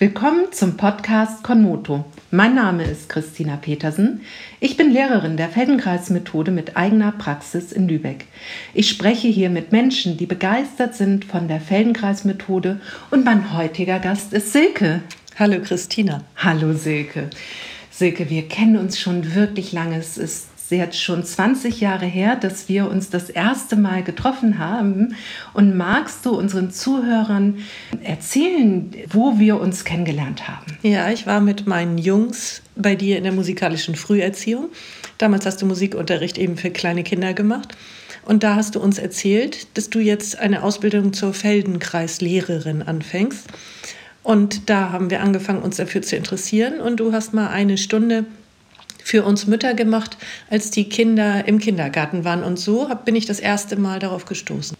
Willkommen zum Podcast Konmoto. Mein Name ist Christina Petersen. Ich bin Lehrerin der Feldenkreismethode mit eigener Praxis in Lübeck. Ich spreche hier mit Menschen, die begeistert sind von der Feldenkreismethode und mein heutiger Gast ist Silke. Hallo Christina. Hallo Silke. Silke, wir kennen uns schon wirklich lange. Es ist jetzt schon 20 Jahre her, dass wir uns das erste Mal getroffen haben. Und magst du unseren Zuhörern erzählen, wo wir uns kennengelernt haben? Ja, ich war mit meinen Jungs bei dir in der musikalischen Früherziehung. Damals hast du Musikunterricht eben für kleine Kinder gemacht. Und da hast du uns erzählt, dass du jetzt eine Ausbildung zur Feldenkreislehrerin anfängst. Und da haben wir angefangen, uns dafür zu interessieren. Und du hast mal eine Stunde für uns Mütter gemacht, als die Kinder im Kindergarten waren. Und so bin ich das erste Mal darauf gestoßen.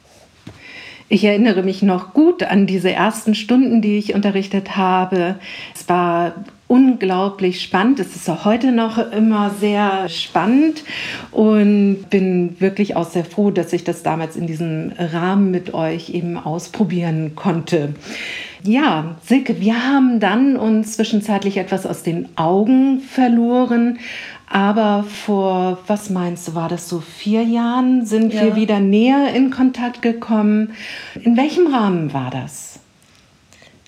Ich erinnere mich noch gut an diese ersten Stunden, die ich unterrichtet habe. Es war unglaublich spannend. Es ist auch heute noch immer sehr spannend und bin wirklich auch sehr froh, dass ich das damals in diesem Rahmen mit euch eben ausprobieren konnte. Ja, Silke, wir haben dann uns zwischenzeitlich etwas aus den Augen verloren. Aber vor, was meinst du, war das so vier Jahren, sind ja. wir wieder näher in Kontakt gekommen. In welchem Rahmen war das?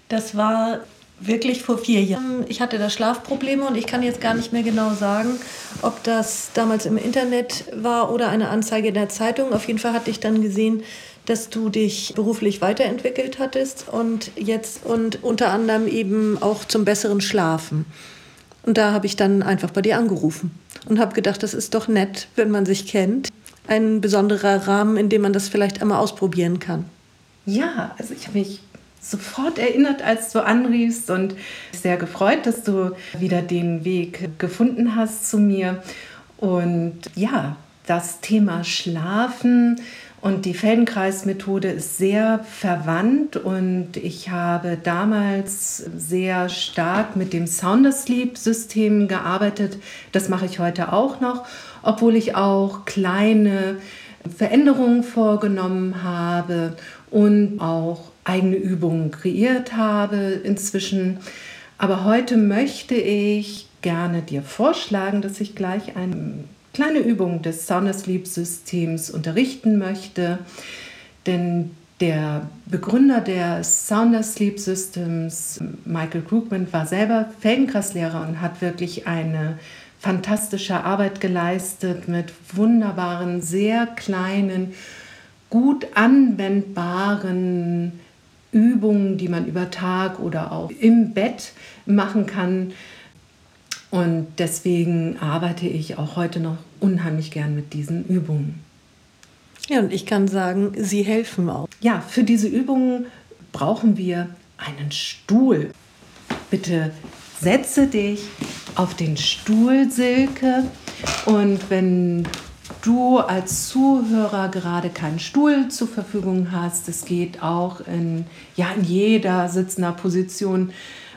Das war wirklich vor vier Jahren. Ich hatte da Schlafprobleme und ich kann jetzt gar nicht mehr genau sagen, ob das damals im Internet war oder eine Anzeige in der Zeitung. Auf jeden Fall hatte ich dann gesehen, dass du dich beruflich weiterentwickelt hattest und jetzt und unter anderem eben auch zum besseren Schlafen. Und da habe ich dann einfach bei dir angerufen und habe gedacht, das ist doch nett, wenn man sich kennt. Ein besonderer Rahmen, in dem man das vielleicht einmal ausprobieren kann. Ja, also ich habe mich sofort erinnert, als du anriefst und sehr gefreut, dass du wieder den Weg gefunden hast zu mir. Und ja, das Thema Schlafen und die Feldenkreismethode ist sehr verwandt und ich habe damals sehr stark mit dem Soundersleep-System gearbeitet. Das mache ich heute auch noch, obwohl ich auch kleine Veränderungen vorgenommen habe und auch eigene Übungen kreiert habe inzwischen. Aber heute möchte ich gerne dir vorschlagen, dass ich gleich ein kleine Übung des Sound Sleep Systems unterrichten möchte. Denn der Begründer des Sound Sleep Systems, Michael Krugman, war selber Feldenkrasslehrer und hat wirklich eine fantastische Arbeit geleistet mit wunderbaren, sehr kleinen, gut anwendbaren Übungen, die man über Tag oder auch im Bett machen kann, und deswegen arbeite ich auch heute noch unheimlich gern mit diesen Übungen. Ja, und ich kann sagen, sie helfen auch. Ja, für diese Übungen brauchen wir einen Stuhl. Bitte setze dich auf den Stuhl, Silke. Und wenn du als Zuhörer gerade keinen Stuhl zur Verfügung hast, es geht auch in, ja, in jeder sitzender Position,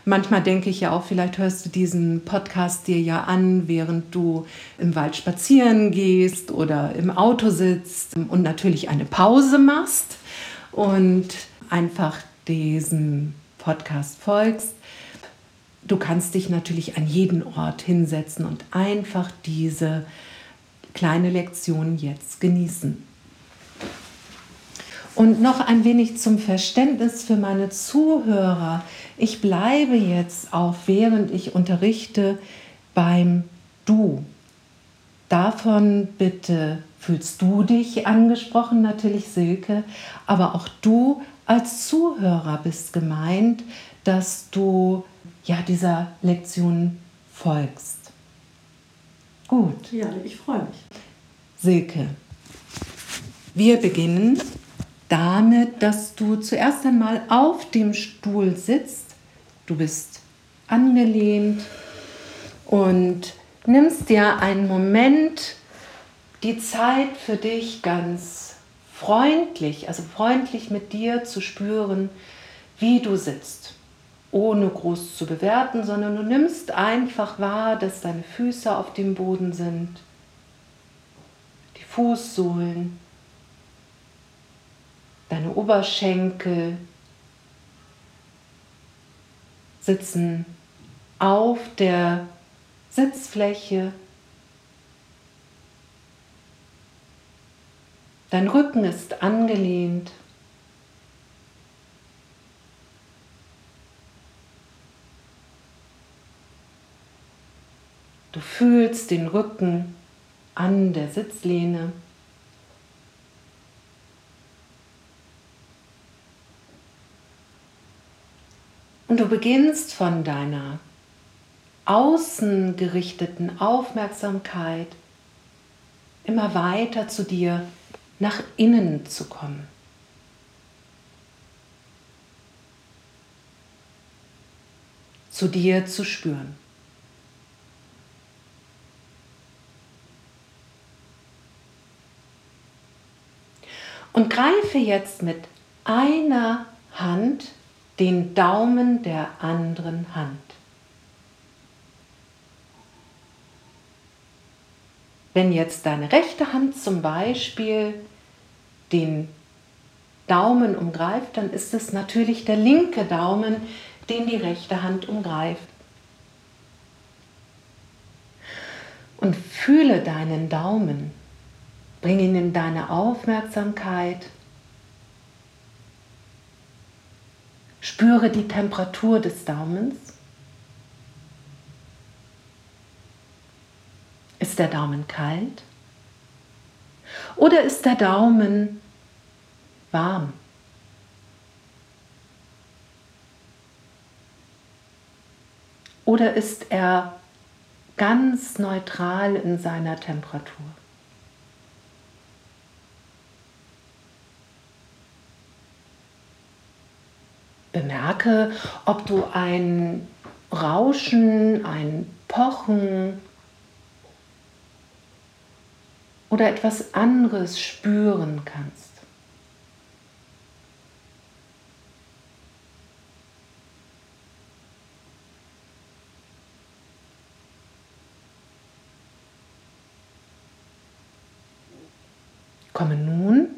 Manchmal denke ich ja auch, vielleicht hörst du diesen Podcast dir ja an, während du im Wald spazieren gehst oder im Auto sitzt und natürlich eine Pause machst und einfach diesem Podcast folgst. Du kannst dich natürlich an jeden Ort hinsetzen und einfach diese kleine Lektion jetzt genießen. Und noch ein wenig zum Verständnis für meine Zuhörer. Ich bleibe jetzt auch, während ich unterrichte, beim Du. Davon bitte fühlst du dich angesprochen, natürlich Silke, aber auch du als Zuhörer bist gemeint, dass du ja dieser Lektion folgst. Gut. Ja, ich freue mich. Silke, wir beginnen damit, dass du zuerst einmal auf dem Stuhl sitzt. Du bist angelehnt und nimmst dir einen Moment die Zeit für dich ganz freundlich, also freundlich mit dir zu spüren, wie du sitzt. Ohne groß zu bewerten, sondern du nimmst einfach wahr, dass deine Füße auf dem Boden sind, die Fußsohlen, deine Oberschenkel, sitzen auf der Sitzfläche. Dein Rücken ist angelehnt. Du fühlst den Rücken an der Sitzlehne. Und du beginnst von deiner außen gerichteten Aufmerksamkeit immer weiter zu dir nach innen zu kommen. Zu dir zu spüren. Und greife jetzt mit einer Hand den Daumen der anderen Hand. Wenn jetzt deine rechte Hand zum Beispiel den Daumen umgreift, dann ist es natürlich der linke Daumen, den die rechte Hand umgreift. Und fühle deinen Daumen, bring ihn in deine Aufmerksamkeit Spüre die Temperatur des Daumens. Ist der Daumen kalt? Oder ist der Daumen warm? Oder ist er ganz neutral in seiner Temperatur? Bemerke, ob du ein Rauschen, ein Pochen oder etwas anderes spüren kannst. Komme nun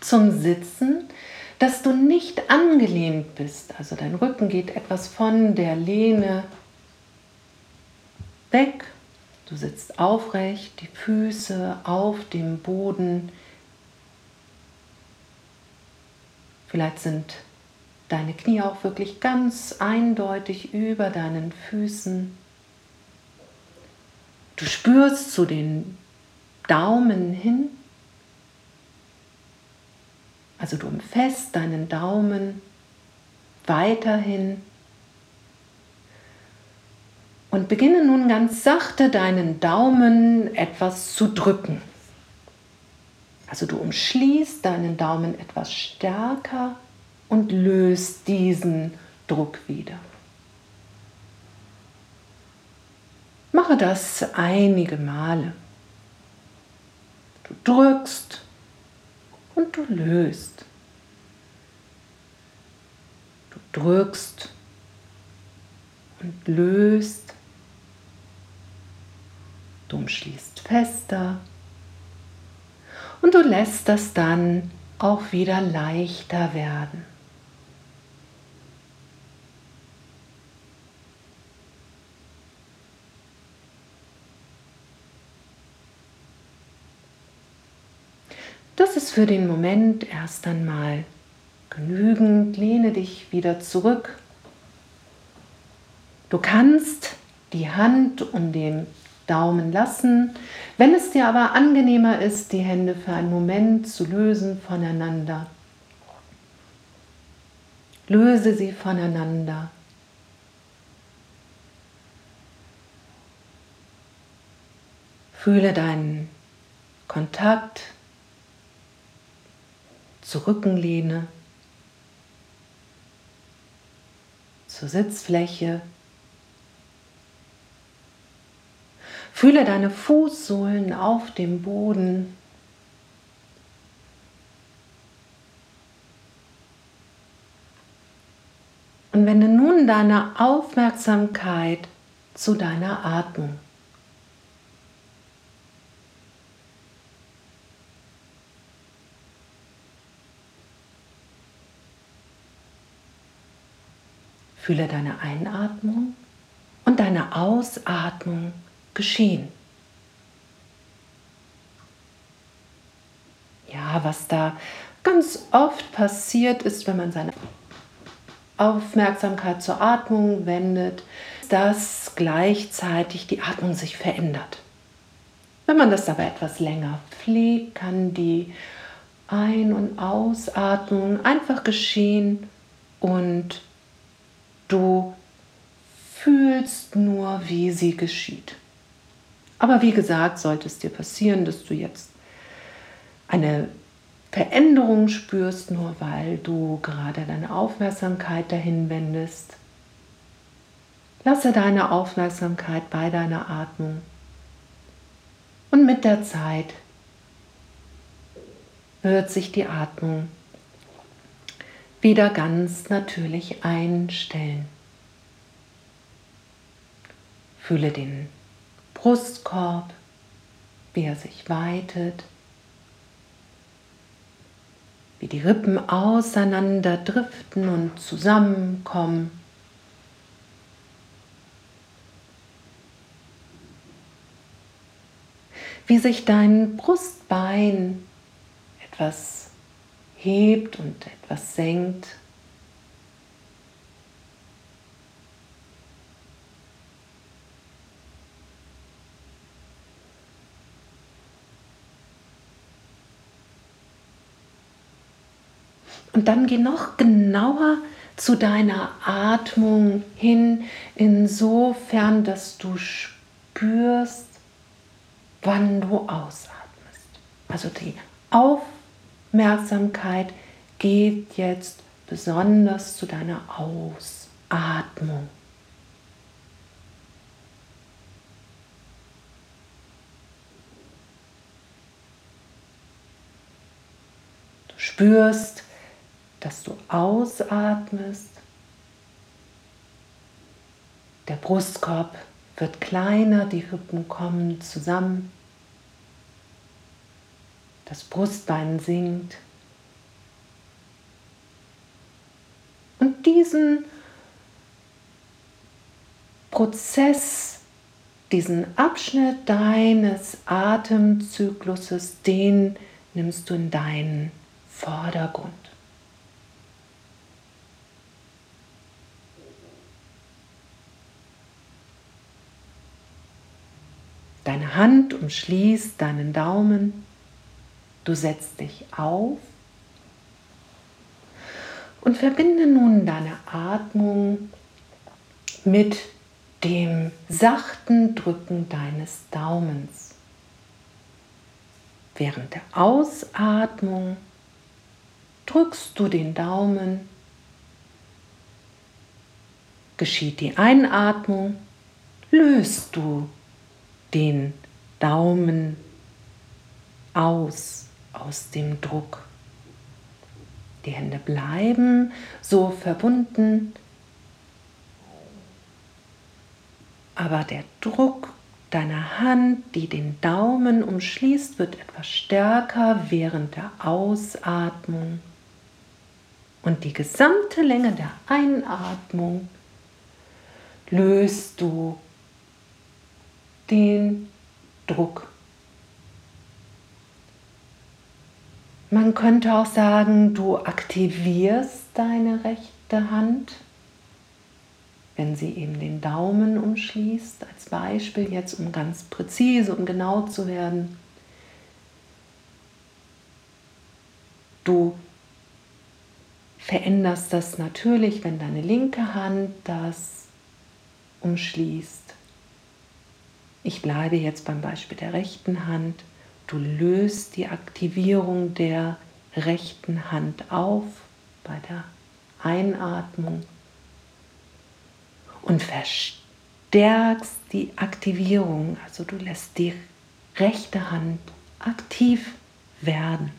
zum Sitzen dass du nicht angelehnt bist. Also dein Rücken geht etwas von der Lehne weg. Du sitzt aufrecht, die Füße auf dem Boden. Vielleicht sind deine Knie auch wirklich ganz eindeutig über deinen Füßen. Du spürst zu den Daumen hin also du umfasst deinen Daumen weiterhin und beginne nun ganz sachte deinen Daumen etwas zu drücken. Also du umschließt deinen Daumen etwas stärker und löst diesen Druck wieder. Mache das einige Male. Du drückst und du löst. Du drückst und löst. Du umschließt fester und du lässt das dann auch wieder leichter werden. Für den Moment erst einmal genügend. Lehne dich wieder zurück. Du kannst die Hand um den Daumen lassen. Wenn es dir aber angenehmer ist, die Hände für einen Moment zu lösen voneinander, löse sie voneinander. Fühle deinen Kontakt zur Rückenlehne, zur Sitzfläche. Fühle deine Fußsohlen auf dem Boden. Und wende nun deine Aufmerksamkeit zu deiner Atmung. Fühle deine Einatmung und deine Ausatmung geschehen. Ja, was da ganz oft passiert ist, wenn man seine Aufmerksamkeit zur Atmung wendet, dass gleichzeitig die Atmung sich verändert. Wenn man das aber etwas länger pflegt, kann die Ein- und Ausatmung einfach geschehen und du fühlst nur, wie sie geschieht. Aber wie gesagt, sollte es dir passieren, dass du jetzt eine Veränderung spürst, nur weil du gerade deine Aufmerksamkeit dahin wendest. Lasse deine Aufmerksamkeit bei deiner Atmung und mit der Zeit wird sich die Atmung wieder ganz natürlich einstellen. Fühle den Brustkorb, wie er sich weitet wie die Rippen auseinander driften und zusammenkommen. Wie sich dein Brustbein etwas hebt und etwas senkt. Und dann geh noch genauer zu deiner Atmung hin, insofern, dass du spürst, wann du ausatmest. Also die Aufmerksamkeit geht jetzt besonders zu deiner Ausatmung. Du spürst, dass du ausatmest. Der Brustkorb wird kleiner, die Rippen kommen zusammen. Das Brustbein sinkt. Und diesen Prozess, diesen Abschnitt deines Atemzykluses, den nimmst du in deinen Vordergrund. Deine Hand umschließt deinen Daumen. Du setzt dich auf und verbinde nun deine Atmung mit dem sachten Drücken deines Daumens. Während der Ausatmung drückst du den Daumen, geschieht die Einatmung, löst du den Daumen aus, aus dem Druck. Die Hände bleiben so verbunden, aber der Druck deiner Hand, die den Daumen umschließt, wird etwas stärker während der Ausatmung. Und die gesamte Länge der Einatmung löst du den Druck. Man könnte auch sagen, du aktivierst deine rechte Hand, wenn sie eben den Daumen umschließt, als Beispiel jetzt, um ganz präzise und genau zu werden. Du veränderst das natürlich, wenn deine linke Hand das umschließt. Ich bleibe jetzt beim Beispiel der rechten Hand. Du löst die Aktivierung der rechten Hand auf bei der Einatmung und verstärkst die Aktivierung. Also du lässt die rechte Hand aktiv werden.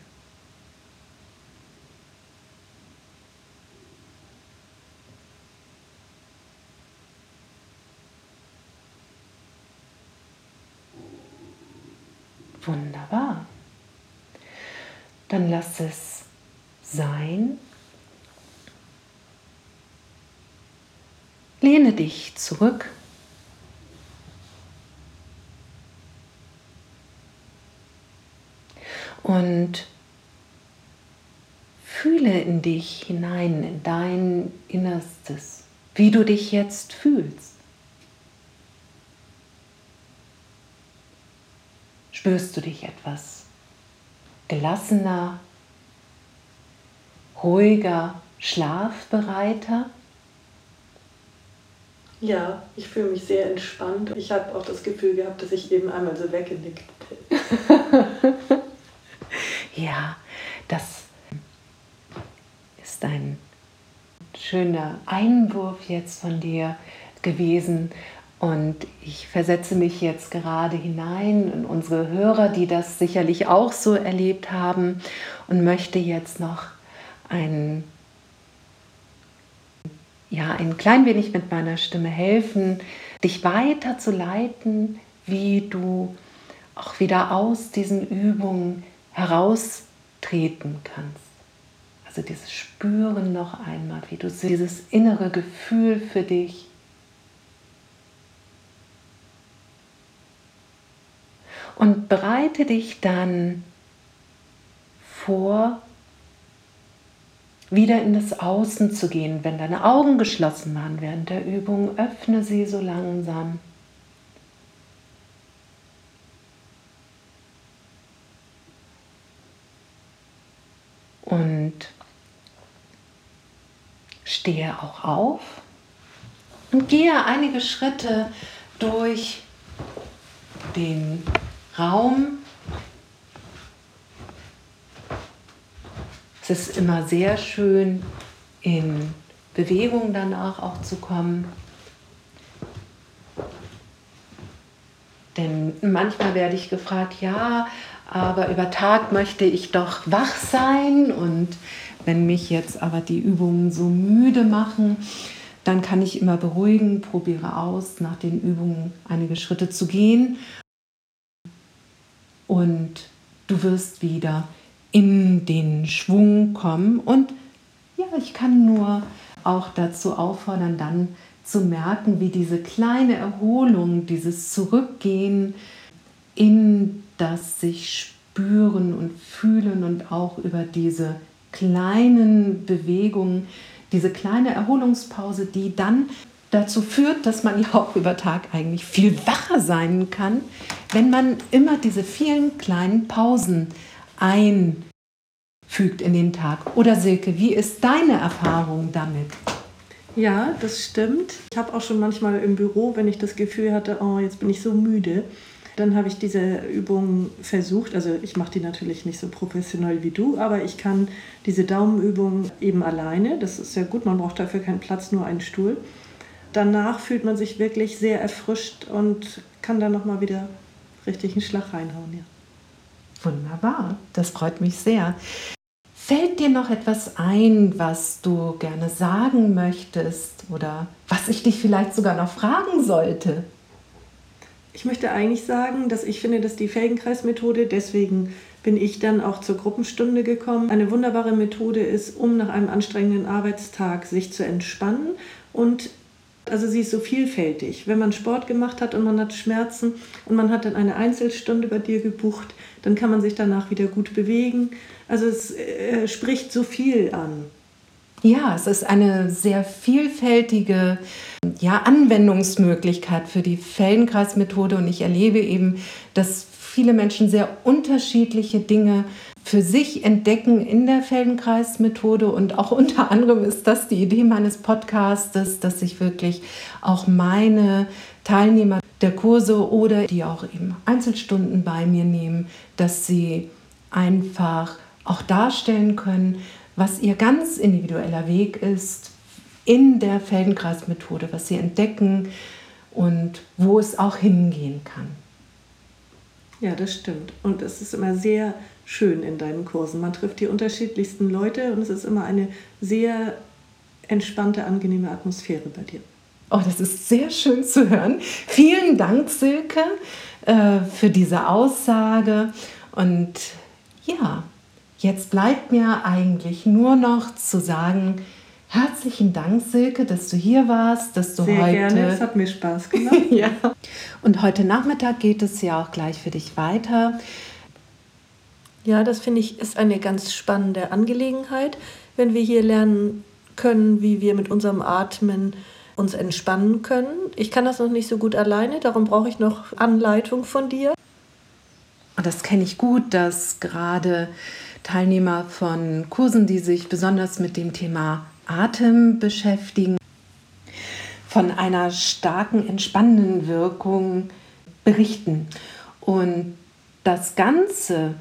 Wunderbar. Dann lass es sein. lehne dich zurück. Und fühle in dich hinein, in dein Innerstes, wie du dich jetzt fühlst. Spürst du dich etwas gelassener, ruhiger, schlafbereiter? Ja, ich fühle mich sehr entspannt. Ich habe auch das Gefühl gehabt, dass ich eben einmal so weggenickt bin. ja, das ist ein schöner Einwurf jetzt von dir gewesen. Und ich versetze mich jetzt gerade hinein in unsere Hörer, die das sicherlich auch so erlebt haben und möchte jetzt noch ein ja, ein klein wenig mit meiner Stimme helfen, dich weiter zu leiten, wie du auch wieder aus diesen Übungen heraustreten kannst. Also dieses Spüren noch einmal, wie du dieses innere Gefühl für dich und bereite dich dann vor, wieder in das Außen zu gehen. Wenn deine Augen geschlossen waren während der Übung, öffne sie so langsam. Und stehe auch auf und gehe einige Schritte durch den Raum. Es ist immer sehr schön, in Bewegung danach auch zu kommen. Denn manchmal werde ich gefragt, ja, aber über Tag möchte ich doch wach sein. Und wenn mich jetzt aber die Übungen so müde machen, dann kann ich immer beruhigen, probiere aus, nach den Übungen einige Schritte zu gehen und du wirst wieder in den Schwung kommen. Und ja, ich kann nur auch dazu auffordern, dann zu merken, wie diese kleine Erholung, dieses Zurückgehen in das sich spüren und fühlen und auch über diese kleinen Bewegungen, diese kleine Erholungspause, die dann dazu führt, dass man ja auch über Tag eigentlich viel wacher sein kann, wenn man immer diese vielen kleinen Pausen einfügt in den Tag. Oder Silke, wie ist deine Erfahrung damit? Ja, das stimmt. Ich habe auch schon manchmal im Büro, wenn ich das Gefühl hatte, oh, jetzt bin ich so müde, dann habe ich diese Übung versucht. Also ich mache die natürlich nicht so professionell wie du, aber ich kann diese Daumenübung eben alleine. Das ist ja gut, man braucht dafür keinen Platz, nur einen Stuhl. Danach fühlt man sich wirklich sehr erfrischt und kann dann nochmal wieder richtig einen Schlag reinhauen. Ja. Wunderbar, das freut mich sehr. Fällt dir noch etwas ein, was du gerne sagen möchtest oder was ich dich vielleicht sogar noch fragen sollte? Ich möchte eigentlich sagen, dass ich finde, dass die Felgenkreismethode, deswegen bin ich dann auch zur Gruppenstunde gekommen, eine wunderbare Methode ist, um nach einem anstrengenden Arbeitstag sich zu entspannen und also sie ist so vielfältig. Wenn man Sport gemacht hat und man hat Schmerzen und man hat dann eine Einzelstunde bei dir gebucht, dann kann man sich danach wieder gut bewegen. Also es äh, spricht so viel an. Ja, es ist eine sehr vielfältige ja, Anwendungsmöglichkeit für die Feldenkreismethode und ich erlebe eben, dass viele Menschen sehr unterschiedliche Dinge für sich entdecken in der Feldenkreismethode und auch unter anderem ist das die Idee meines Podcastes, dass ich wirklich auch meine Teilnehmer der Kurse oder die auch eben Einzelstunden bei mir nehmen, dass sie einfach auch darstellen können, was ihr ganz individueller Weg ist in der Feldenkreismethode, was sie entdecken und wo es auch hingehen kann. Ja, das stimmt. Und es ist immer sehr schön in deinen Kursen. Man trifft die unterschiedlichsten Leute und es ist immer eine sehr entspannte, angenehme Atmosphäre bei dir. Oh, das ist sehr schön zu hören. Vielen Dank, Silke, äh, für diese Aussage. Und ja, jetzt bleibt mir eigentlich nur noch zu sagen, Herzlichen Dank, Silke, dass du hier warst, dass du Sehr heute. Gerne. Es hat mir Spaß gemacht. ja. Und heute Nachmittag geht es ja auch gleich für dich weiter. Ja, das finde ich ist eine ganz spannende Angelegenheit, wenn wir hier lernen können, wie wir mit unserem Atmen uns entspannen können. Ich kann das noch nicht so gut alleine, darum brauche ich noch Anleitung von dir. Und das kenne ich gut, dass gerade Teilnehmer von Kursen, die sich besonders mit dem Thema Atem beschäftigen, von einer starken entspannenden Wirkung berichten. Und das Ganze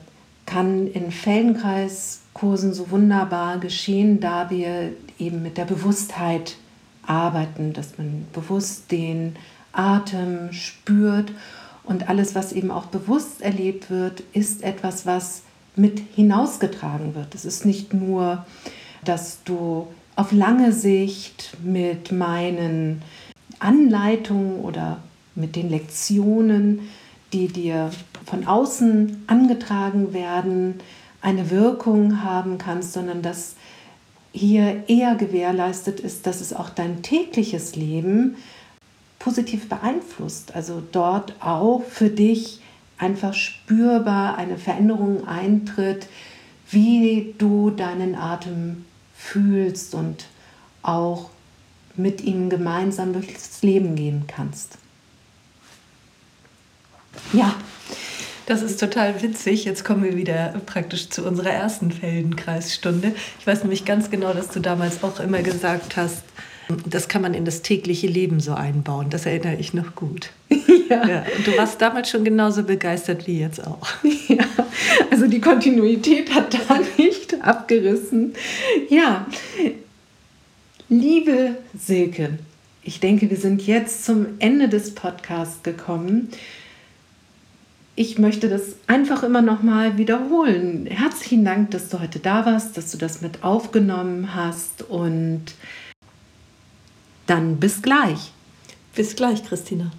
kann in Feldenkreiskursen so wunderbar geschehen, da wir eben mit der Bewusstheit arbeiten, dass man bewusst den Atem spürt und alles, was eben auch bewusst erlebt wird, ist etwas, was mit hinausgetragen wird. Es ist nicht nur, dass du auf lange Sicht mit meinen Anleitungen oder mit den Lektionen, die dir von außen angetragen werden, eine Wirkung haben kannst, sondern dass hier eher gewährleistet ist, dass es auch dein tägliches Leben positiv beeinflusst. Also dort auch für dich einfach spürbar eine Veränderung eintritt, wie du deinen Atem fühlst und auch mit ihm gemeinsam durchs Leben gehen kannst. Ja. Das ist total witzig. Jetzt kommen wir wieder praktisch zu unserer ersten Feldenkreisstunde. Ich weiß nämlich ganz genau, dass du damals auch immer gesagt hast, das kann man in das tägliche Leben so einbauen. Das erinnere ich noch gut. Ja. ja. Und du warst damals schon genauso begeistert wie jetzt auch. Ja, also die Kontinuität hat da nicht abgerissen. Ja, liebe Silke, ich denke, wir sind jetzt zum Ende des Podcasts gekommen. Ich möchte das einfach immer noch mal wiederholen. Herzlichen Dank, dass du heute da warst, dass du das mit aufgenommen hast und dann bis gleich. Bis gleich, Christina.